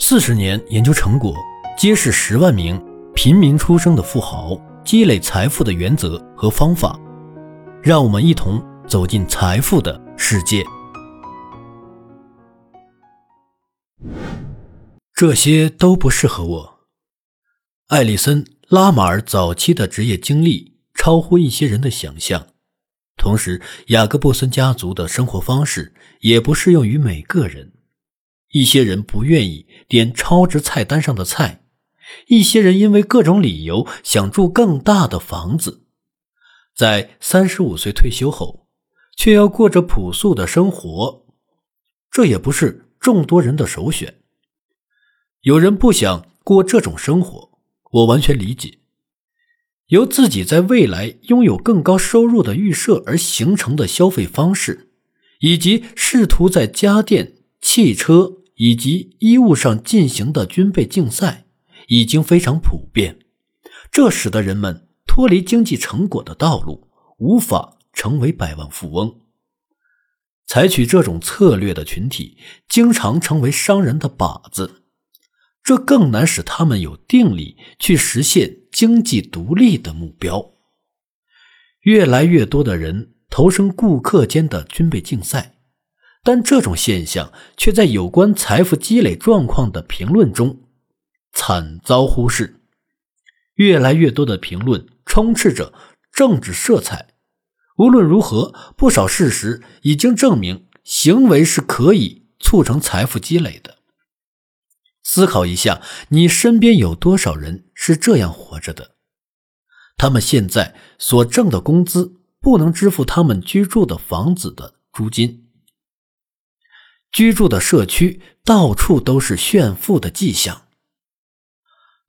四十年研究成果揭示十万名平民出生的富豪积累财富的原则和方法，让我们一同走进财富的世界。这些都不适合我。艾利森·拉马尔早期的职业经历超乎一些人的想象，同时雅各布森家族的生活方式也不适用于每个人。一些人不愿意点超值菜单上的菜，一些人因为各种理由想住更大的房子，在三十五岁退休后，却要过着朴素的生活，这也不是众多人的首选。有人不想过这种生活，我完全理解。由自己在未来拥有更高收入的预设而形成的消费方式，以及试图在家电、汽车。以及衣物上进行的军备竞赛已经非常普遍，这使得人们脱离经济成果的道路，无法成为百万富翁。采取这种策略的群体经常成为商人的靶子，这更难使他们有定力去实现经济独立的目标。越来越多的人投身顾客间的军备竞赛。但这种现象却在有关财富积累状况的评论中惨遭忽视。越来越多的评论充斥着政治色彩。无论如何，不少事实已经证明，行为是可以促成财富积累的。思考一下，你身边有多少人是这样活着的？他们现在所挣的工资不能支付他们居住的房子的租金。居住的社区到处都是炫富的迹象。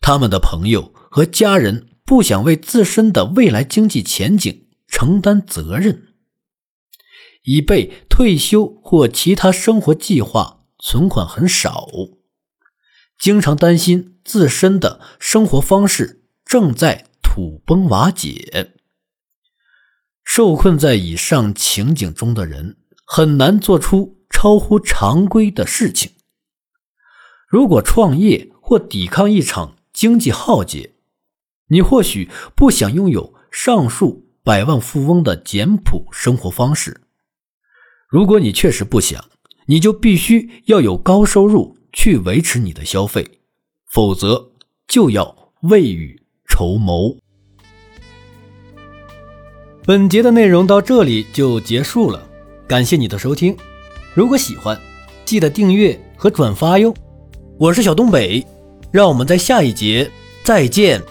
他们的朋友和家人不想为自身的未来经济前景承担责任，已被退休或其他生活计划，存款很少，经常担心自身的生活方式正在土崩瓦解。受困在以上情景中的人很难做出。超乎常规的事情。如果创业或抵抗一场经济浩劫，你或许不想拥有上述百万富翁的简朴生活方式。如果你确实不想，你就必须要有高收入去维持你的消费，否则就要未雨绸缪。本节的内容到这里就结束了，感谢你的收听。如果喜欢，记得订阅和转发哟。我是小东北，让我们在下一节再见。